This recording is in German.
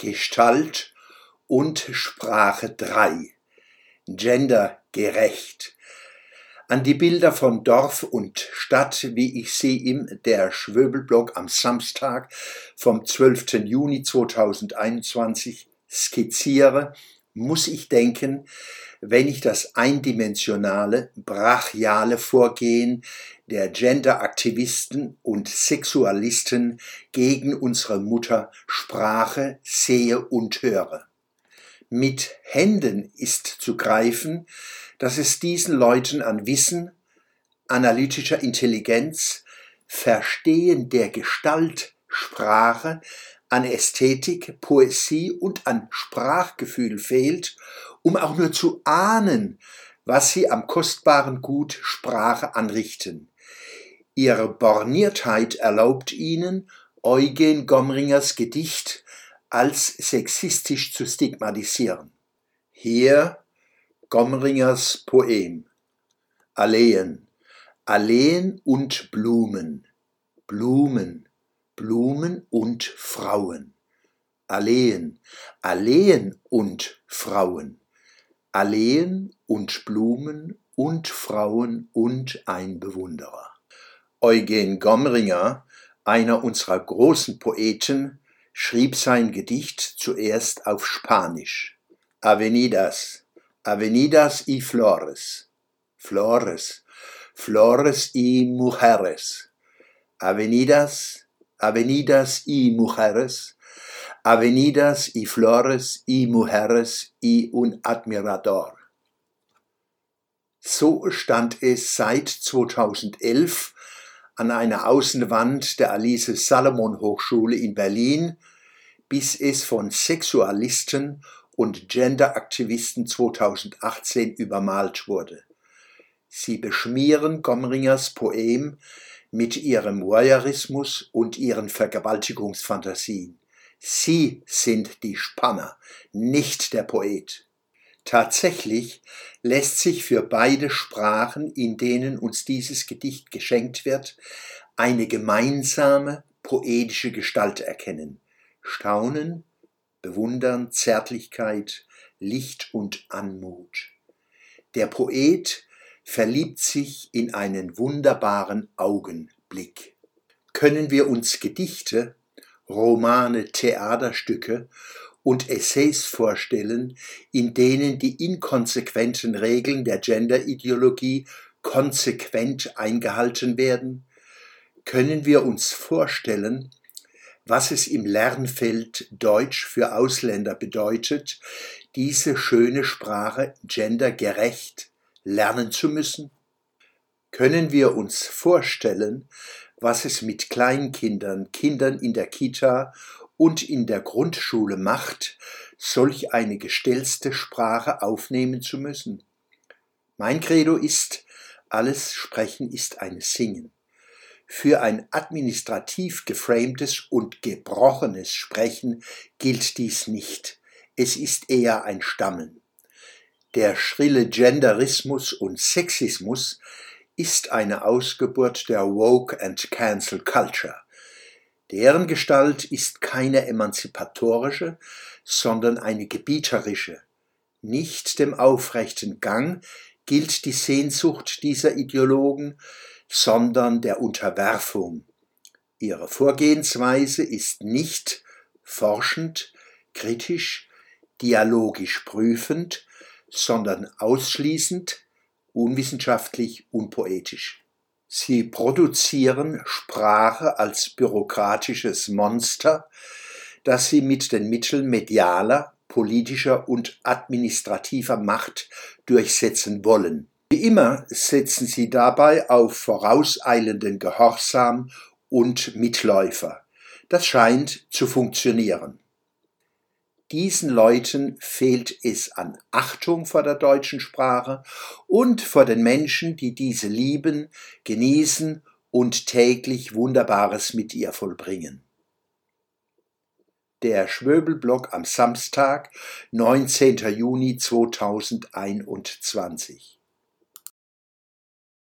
Gestalt und Sprache 3. Gendergerecht. An die Bilder von Dorf und Stadt, wie ich sie im Der Schwöbelblog am Samstag vom 12. Juni 2021 skizziere, muss ich denken, wenn ich das eindimensionale, brachiale Vorgehen der Genderaktivisten und Sexualisten gegen unsere Mutter Sprache sehe und höre. Mit Händen ist zu greifen, dass es diesen Leuten an Wissen, analytischer Intelligenz, Verstehen der Gestalt, Sprache, an Ästhetik, Poesie und an Sprachgefühl fehlt, um auch nur zu ahnen, was sie am kostbaren Gut Sprache anrichten. Ihre Borniertheit erlaubt ihnen, Eugen Gomringers Gedicht als sexistisch zu stigmatisieren. Hier Gomringers Poem. Alleen, Alleen und Blumen, Blumen, Blumen und Frauen. Alleen, Alleen und Frauen. Alleen und Blumen und Frauen und ein Bewunderer. Eugen Gomringer, einer unserer großen Poeten, schrieb sein Gedicht zuerst auf Spanisch. Avenidas, Avenidas y Flores, Flores, Flores y Mujeres, Avenidas, avenidas y mujeres, avenidas y flores y mujeres y un admirador. So stand es seit 2011 an einer Außenwand der Alice Salomon Hochschule in Berlin, bis es von Sexualisten und Genderaktivisten 2018 übermalt wurde. Sie beschmieren Gomringers Poem mit ihrem Voyeurismus und ihren Vergewaltigungsfantasien. Sie sind die Spanner, nicht der Poet. Tatsächlich lässt sich für beide Sprachen, in denen uns dieses Gedicht geschenkt wird, eine gemeinsame poetische Gestalt erkennen. Staunen, Bewundern, Zärtlichkeit, Licht und Anmut. Der Poet verliebt sich in einen wunderbaren Augenblick. Können wir uns Gedichte, Romane, Theaterstücke und Essays vorstellen, in denen die inkonsequenten Regeln der Genderideologie konsequent eingehalten werden? Können wir uns vorstellen, was es im Lernfeld Deutsch für Ausländer bedeutet, diese schöne Sprache gendergerecht lernen zu müssen? Können wir uns vorstellen, was es mit Kleinkindern, Kindern in der Kita und in der Grundschule macht, solch eine gestellste Sprache aufnehmen zu müssen? Mein Credo ist, alles Sprechen ist ein Singen. Für ein administrativ geframtes und gebrochenes Sprechen gilt dies nicht. Es ist eher ein Stammeln. Der schrille Genderismus und Sexismus ist eine Ausgeburt der Woke and Cancel Culture. Deren Gestalt ist keine emanzipatorische, sondern eine gebieterische. Nicht dem aufrechten Gang gilt die Sehnsucht dieser Ideologen, sondern der Unterwerfung. Ihre Vorgehensweise ist nicht forschend, kritisch, dialogisch prüfend, sondern ausschließend, unwissenschaftlich, unpoetisch. Sie produzieren Sprache als bürokratisches Monster, das sie mit den Mitteln medialer, politischer und administrativer Macht durchsetzen wollen. Wie immer setzen sie dabei auf vorauseilenden Gehorsam und Mitläufer. Das scheint zu funktionieren. Diesen Leuten fehlt es an Achtung vor der deutschen Sprache und vor den Menschen, die diese lieben, genießen und täglich Wunderbares mit ihr vollbringen. Der Schwöbelblock am Samstag, 19. Juni 2021.